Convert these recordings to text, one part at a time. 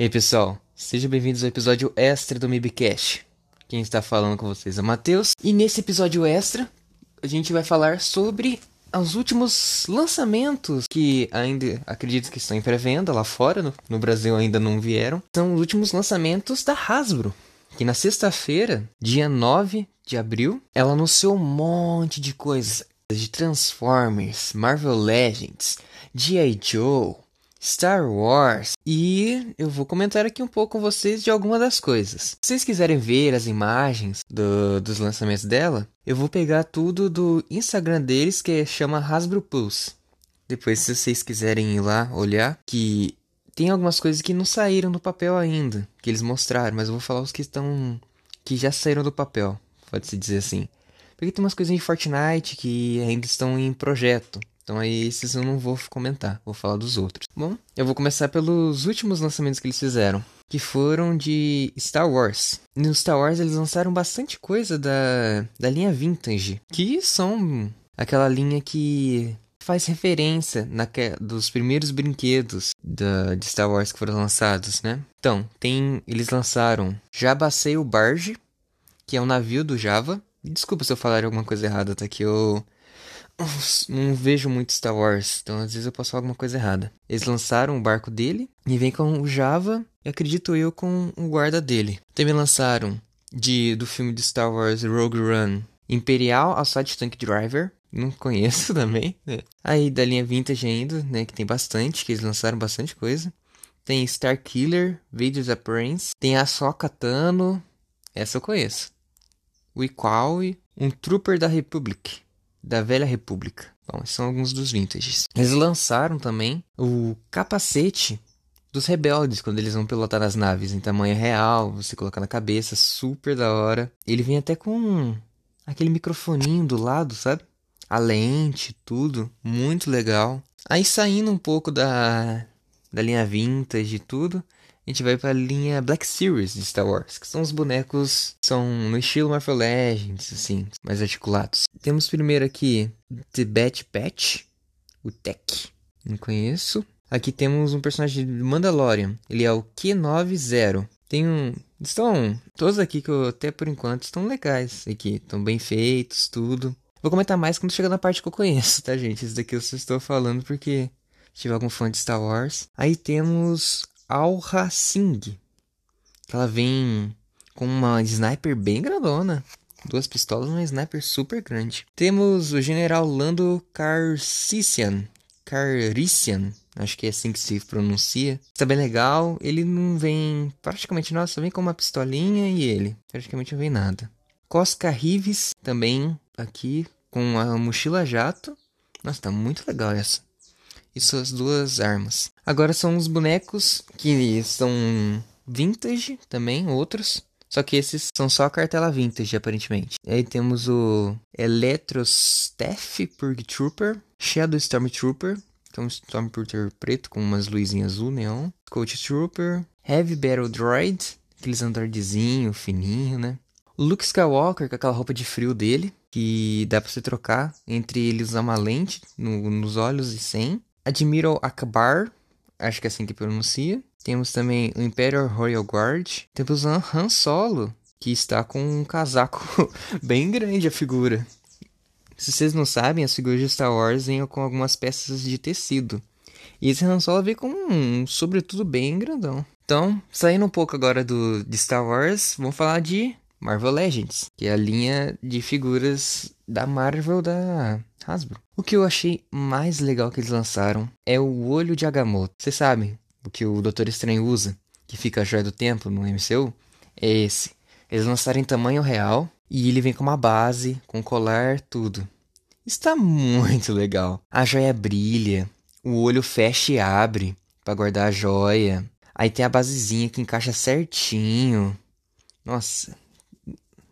E aí pessoal, sejam bem-vindos ao episódio extra do MIBcast. Quem está falando com vocês é o Matheus. E nesse episódio extra, a gente vai falar sobre os últimos lançamentos que ainda acredito que estão em pré-venda lá fora, no, no Brasil ainda não vieram. São os últimos lançamentos da Hasbro. Que na sexta-feira, dia 9 de abril, ela anunciou um monte de coisas. De Transformers, Marvel Legends, G.I. Joe, Star Wars. E eu vou comentar aqui um pouco com vocês de alguma das coisas. Se vocês quiserem ver as imagens do, dos lançamentos dela, eu vou pegar tudo do Instagram deles que chama Hasbro Pulse. Depois, se vocês quiserem ir lá olhar, que tem algumas coisas que não saíram no papel ainda, que eles mostraram, mas eu vou falar os que estão. que já saíram do papel, pode-se dizer assim. Porque tem umas coisinhas de Fortnite que ainda estão em projeto. Então aí esses eu não vou comentar, vou falar dos outros. Bom, eu vou começar pelos últimos lançamentos que eles fizeram, que foram de Star Wars. No Star Wars eles lançaram bastante coisa da, da linha Vintage, que são aquela linha que faz referência na, dos primeiros brinquedos da, de Star Wars que foram lançados, né? Então, tem eles lançaram Jabba Sail Barge, que é um navio do Java. Desculpa se eu falar alguma coisa errada, tá? Que eu não vejo muito Star Wars, então às vezes eu posso falar alguma coisa errada. Eles lançaram o barco dele e vem com o Java e acredito eu com o guarda dele. Também lançaram de do filme de Star Wars Rogue One Imperial Assault Tank Driver. Não conheço também. Né? Aí da linha Vintage ainda, né? Que tem bastante, que eles lançaram bastante coisa. Tem Star Killer, Vader's Appearance. Tem a Soka Tano. Essa eu conheço. O Iqawi, um Trooper da Republic da Velha República. Bom, são alguns dos vintages. Eles lançaram também o capacete dos rebeldes quando eles vão pilotar as naves em tamanho real, você colocar na cabeça, super da hora. Ele vem até com aquele microfoninho do lado, sabe? A lente, tudo, muito legal. Aí saindo um pouco da da linha vintage e tudo, a gente vai para a linha Black Series de Star Wars, que são os bonecos são no estilo Marvel Legends, assim, mais articulados. Temos primeiro aqui The Bat Patch, o Tech, não conheço. Aqui temos um personagem de Mandalorian, ele é o Q90. Tem um. Estão. Todos aqui que eu até por enquanto estão legais aqui. Estão bem feitos, tudo. Vou comentar mais quando chegar na parte que eu conheço, tá, gente? Isso daqui eu só estou falando porque se tiver algum fã de Star Wars. Aí temos Alra Singh. Ela vem com uma sniper bem grandona. Duas pistolas e uma sniper super grande. Temos o General Lando Carcissian. Carician. Acho que é assim que se pronuncia. Está bem legal. Ele não vem praticamente nada, só vem com uma pistolinha e ele. Praticamente não vem nada. Cosca Rives também aqui com a mochila jato. Nossa, tá muito legal essa e suas duas armas. Agora são os bonecos que são vintage também, outros. Só que esses são só a cartela vintage, aparentemente. E aí temos o Electrostaff Purge Trooper, Shadow Stormtrooper, que é um Stormtrooper preto com umas luzinhas azul neon, Coach Trooper, Heavy Battle Droid, aqueles androidzinho fininho, né? Luke Skywalker com aquela roupa de frio dele, que dá pra você trocar entre ele usar uma lente no, nos olhos e sem. Admiral Akbar, acho que é assim que pronuncia. Temos também o Imperial Royal Guard. Temos Han Solo, que está com um casaco bem grande a figura. Se vocês não sabem, as figuras de Star Wars vêm com algumas peças de tecido. E esse Han Solo vem com um sobretudo bem grandão. Então, saindo um pouco agora do, de Star Wars, vamos falar de Marvel Legends, que é a linha de figuras da Marvel da Hasbro. O que eu achei mais legal que eles lançaram é o olho de Agamotto. Vocês sabem o que o Doutor Estranho usa, que fica a joia do tempo no MCU? É esse. Eles lançaram em tamanho real e ele vem com uma base, com colar, tudo. Está muito legal. A joia brilha, o olho fecha e abre para guardar a joia. Aí tem a basezinha que encaixa certinho. Nossa,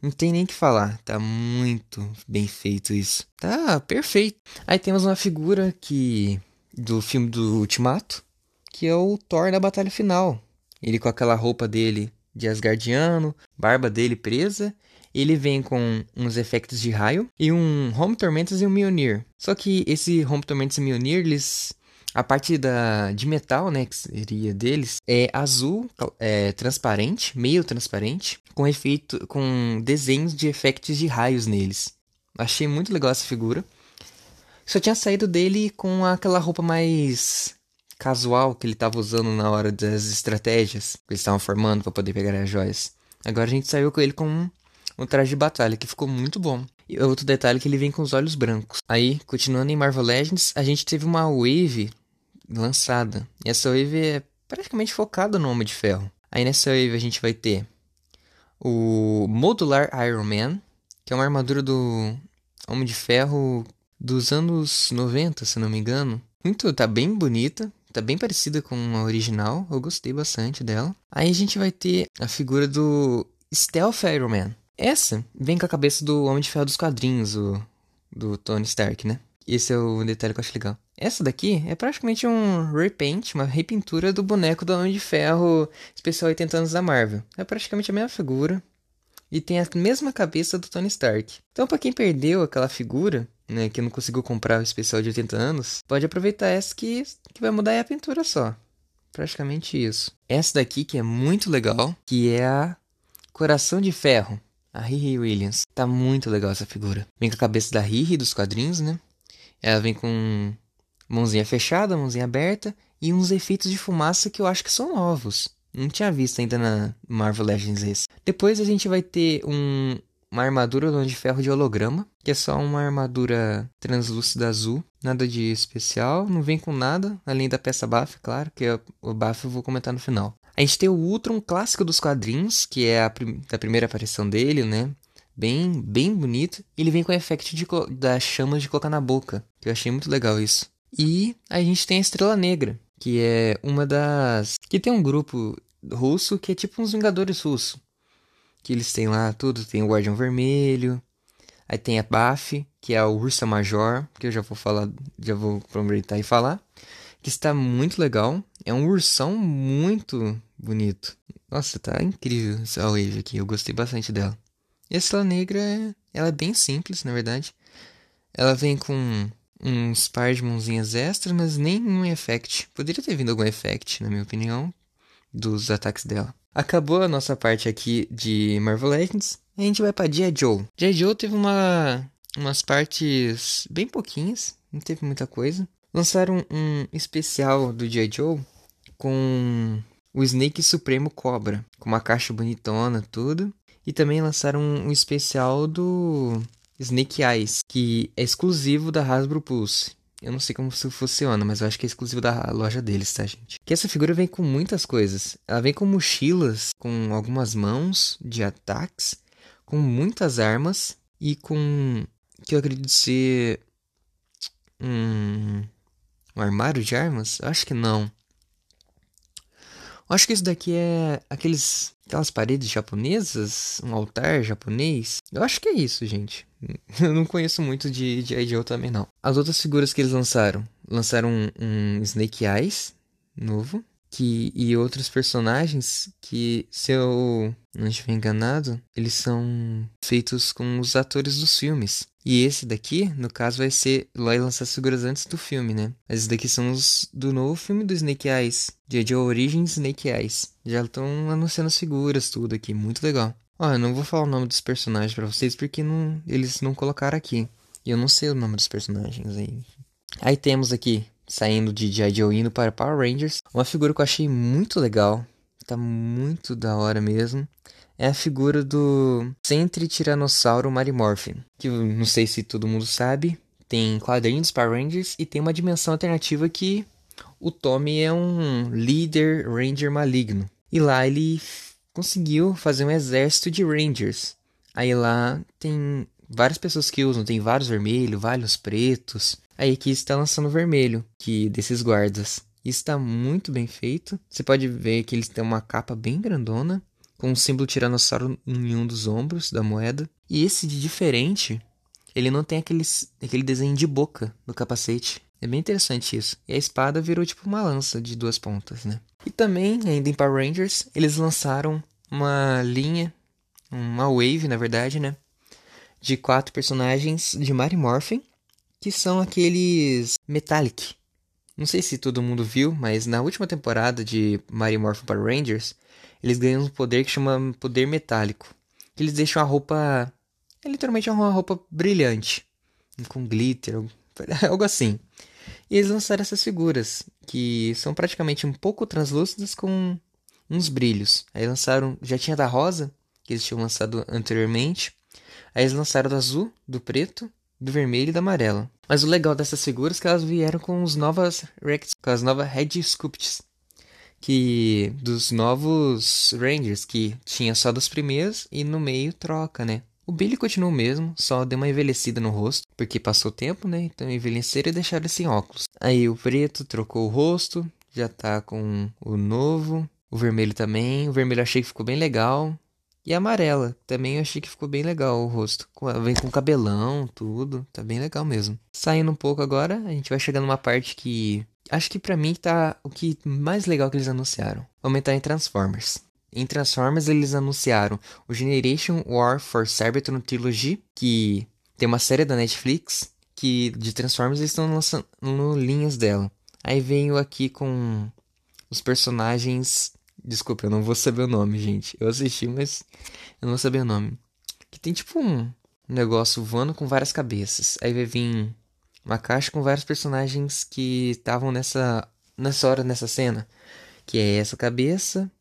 não tem nem que falar, tá muito bem feito isso. Tá perfeito. Aí temos uma figura que do filme do Ultimato, que é o Thor na batalha final. Ele com aquela roupa dele de Asgardiano, barba dele presa, ele vem com uns efeitos de raio e um Home Tormentus e um Mjolnir. Só que esse Home Tormentus e Mjolnir, eles A parte da, de metal, né, que seria deles, é azul, é, transparente, meio transparente, com efeito, com desenhos de efeitos de raios neles. Achei muito legal essa figura. Só tinha saído dele com aquela roupa mais casual que ele estava usando na hora das estratégias que eles estavam formando para poder pegar as joias. Agora a gente saiu com ele com um, traje de batalha que ficou muito bom. E outro detalhe que ele vem com os olhos brancos. Aí, continuando em Marvel Legends, a gente teve uma wave lançada. E essa wave é praticamente focada no Homem de Ferro. Aí nessa wave a gente vai ter o Modular Iron Man, que é uma armadura do Homem de Ferro dos anos 90, se não me engano. Muito, tá bem bonita, tá bem parecida com a original, eu gostei bastante dela. Aí a gente vai ter a figura do Stealth Iron Man. Essa vem com a cabeça do Homem de Ferro dos quadrinhos, o, do Tony Stark, né? Esse é o detalhe que eu acho legal. Essa daqui é praticamente um repaint, uma repintura do boneco do Homem de Ferro especial 80 anos da Marvel. É praticamente a mesma figura e tem a mesma cabeça do Tony Stark. Então, para quem perdeu aquela figura, né, que não conseguiu comprar o especial de 80 anos, pode aproveitar essa que, que vai mudar a pintura só. Praticamente isso. Essa daqui que é muito legal, que é a Coração de Ferro, a Riri Williams. Tá muito legal essa figura. Vem com a cabeça da Riri dos quadrinhos, né? Ela vem com mãozinha fechada, mãozinha aberta e uns efeitos de fumaça que eu acho que são novos. Não tinha visto ainda na Marvel Legends esse. Depois a gente vai ter um, uma armadura de ferro de holograma, que é só uma armadura translúcida azul, nada de especial, não vem com nada, além da peça buff, claro, que é o buff eu vou comentar no final. A gente tem o Ultron clássico dos quadrinhos, que é a prim da primeira aparição dele, né? bem, bem bonito. Ele vem com o efeito de, das chamas de colocar na boca, que eu achei muito legal isso. E a gente tem a Estrela Negra, que é uma das. que tem um grupo russo que é tipo uns Vingadores russos. Que eles têm lá tudo: tem o Guardião Vermelho, aí tem a Baf, que é a Ursa Major, que eu já vou falar, já vou aproveitar e falar. Que está muito legal. É um ursão muito bonito. Nossa, tá incrível essa wave aqui. Eu gostei bastante dela. E a Negra, ela é bem simples, na verdade. Ela vem com uns par de mãozinhas extras, mas nenhum effect. Poderia ter vindo algum effect, na minha opinião, dos ataques dela. Acabou a nossa parte aqui de Marvel Legends. A gente vai para G.I. Joe. G.I. Joe teve uma, umas partes bem pouquinhas, não teve muita coisa. Lançaram um especial do G.I. Joe com o Snake Supremo Cobra, com uma caixa bonitona, tudo. E também lançaram um, especial do Snake Eyes, que é exclusivo da Hasbro Pulse. Eu não sei como isso funciona, mas eu acho que é exclusivo da loja deles, tá, gente? Que essa figura vem com muitas coisas. Ela vem com mochilas, com algumas mãos de ataques, com muitas armas e com. que eu acredito ser. Um, um armário de armas? Acho que não. Acho que isso daqui é aqueles aquelas paredes japonesas, um altar japonês. Eu acho que é isso, gente. Eu não conheço muito de, de Joe também, não. As outras figuras que eles lançaram. Lançaram um, um Snake Eyes novo. Que, e outros personagens que, se eu não estiver enganado, eles são feitos com os atores dos filmes. E esse daqui, no caso, vai ser. Vai lançar as figuras antes do filme, né? Mas esses daqui são os do novo filme do Snake Eyes. De Origins Snake Eyes. Já estão anunciando as figuras, tudo aqui. Muito legal. Ó, eu não vou falar o nome dos personagens para vocês porque não, eles não colocaram aqui. E eu não sei o nome dos personagens aí. Aí temos aqui, saindo de G.I. Joe indo para Power Rangers, uma figura que eu achei muito legal. Tá muito da hora mesmo é a figura do Sentry Tiranossauro Marimorphin, que não sei se todo mundo sabe, tem quadrinhos Power Rangers e tem uma dimensão alternativa que o Tommy é um líder Ranger maligno. E lá ele conseguiu fazer um exército de Rangers. Aí lá tem várias pessoas que usam, tem vários vermelhos, vários pretos. Aí aqui está lançando vermelho, que desses guardas. está muito bem feito. Você pode ver que eles têm uma capa bem grandona com um símbolo tiranossauro em um dos ombros da moeda. E esse de diferente, ele não tem aquele, aquele desenho de boca no capacete. É bem interessante isso. E a espada virou tipo uma lança de duas pontas, né? E também, ainda em Power Rangers, eles lançaram uma linha, uma wave, na verdade, né? De quatro personagens de Mary Morphin, que são aqueles Metallic. Não sei se todo mundo viu, mas na última temporada de Mario Morphin Power Rangers, eles ganham um poder que chama poder metálico. Que eles deixam a roupa. É literalmente uma roupa brilhante. Com glitter, algo assim. E eles lançaram essas figuras, que são praticamente um pouco translúcidas com uns brilhos. Aí lançaram. Já tinha da rosa, que eles tinham lançado anteriormente. Aí eles lançaram do azul, do preto, do vermelho e da amarela. Mas o legal dessas figuras é que elas vieram com os novas Rex, com as novas Red Sculpts. Que dos novos Rangers, que tinha só dos primeiros e no meio troca, né? O Billy continua o mesmo, só deu uma envelhecida no rosto, porque passou tempo, né? Então envelheceram e deixaram sem óculos. Aí o preto trocou o rosto, já tá com o novo. O vermelho também. O vermelho achei que ficou bem legal. E amarela, também eu achei que ficou bem legal o rosto. Vem com cabelão, tudo. Tá bem legal mesmo. Saindo um pouco agora, a gente vai chegar numa parte que. Acho que para mim tá o que mais legal que eles anunciaram. Aumentar em Transformers. Em Transformers eles anunciaram o Generation War for Cybertron Trilogy, que tem uma série da Netflix que de Transformers eles estão lançando linhas dela. Aí venho aqui com os personagens Desculpa, eu não vou saber o nome, gente. Eu assisti, mas eu não vou saber o nome. Que tem tipo um negócio voando com várias cabeças. Aí vai vir uma caixa com vários personagens que estavam nessa nessa hora nessa cena, que é essa cabeça.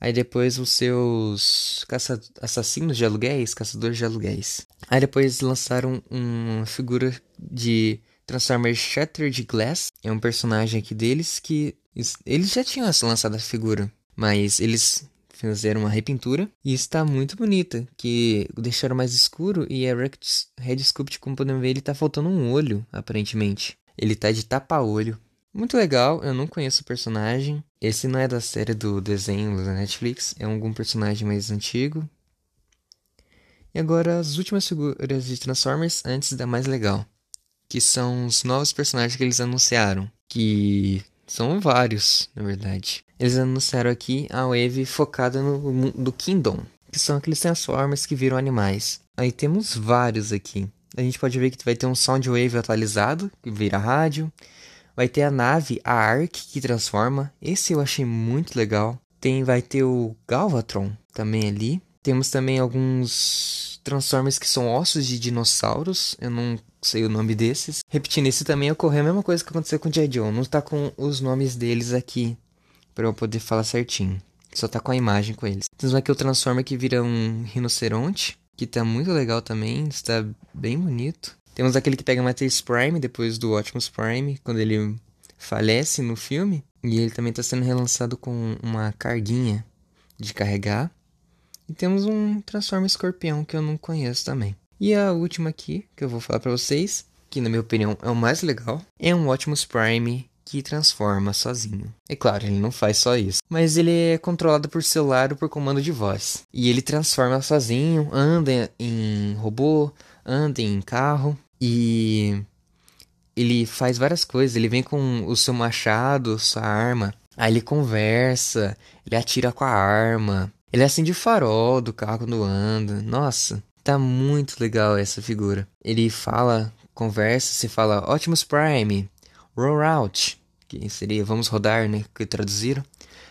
Aí depois os seus caça assassinos de aluguéis, caçadores de aluguéis. Aí depois lançaram uma figura de Transformers Shattered Glass. É um personagem aqui deles que eles já tinham lançado a figura, mas eles fizeram uma repintura e está muito bonita, que deixaram mais escuro e a Red Sculpt, como podemos ver, ele tá faltando um olho, aparentemente. Ele tá de tapa-olho. Muito legal, eu não conheço o personagem. Esse não é da série do desenho da Netflix, é algum personagem mais antigo. E agora as últimas figuras de Transformers antes da mais legal, que são os novos personagens que eles anunciaram, que são vários, na verdade. Eles anunciaram aqui a Wave focada no do Kingdom, que são aqueles Transformers que viram animais. Aí temos vários aqui. A gente pode ver que vai ter um Soundwave atualizado, que vira rádio. Vai ter a nave, a Ark, que transforma. Esse eu achei muito legal. Tem, vai ter o Galvatron também ali. Temos também alguns Transformers que são ossos de dinossauros. Eu não sei o nome desses. Repetindo, esse também ocorreu a mesma coisa que aconteceu com o J. Joe. Não tá com os nomes deles aqui para eu poder falar certinho. Só tá com a imagem com eles. Temos aqui o Transformer que vira um rinoceronte, que tá muito legal também, está bem bonito. Temos aquele que pega Matrix Prime depois do Optimus Prime, quando ele falece no filme. E ele também está sendo relançado com uma carguinha de carregar. E temos um Transformer Escorpião que eu não conheço também. E a última aqui, que eu vou falar para vocês, que na minha opinião é o mais legal, é um Optimus Prime que transforma sozinho. É claro, ele não faz só isso, mas ele é controlado por celular ou por comando de voz. E ele transforma sozinho, anda em robô, anda em carro e ele faz várias coisas. Ele vem com o seu machado, sua arma, aí ele conversa, ele atira com a arma, ele acende o farol do carro quando anda. Nossa, Tá muito legal essa figura. Ele fala, conversa, se fala Optimus Prime, roll out, que seria vamos rodar, né? Que traduziram.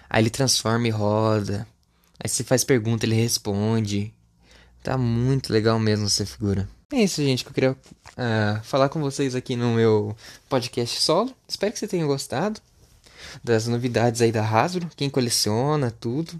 Aí ele transforma e roda. Aí você faz pergunta, ele responde. Tá muito legal mesmo essa figura. É isso, gente, que eu queria uh, falar com vocês aqui no meu podcast solo. Espero que você tenha gostado das novidades aí da Hasbro, quem coleciona, tudo.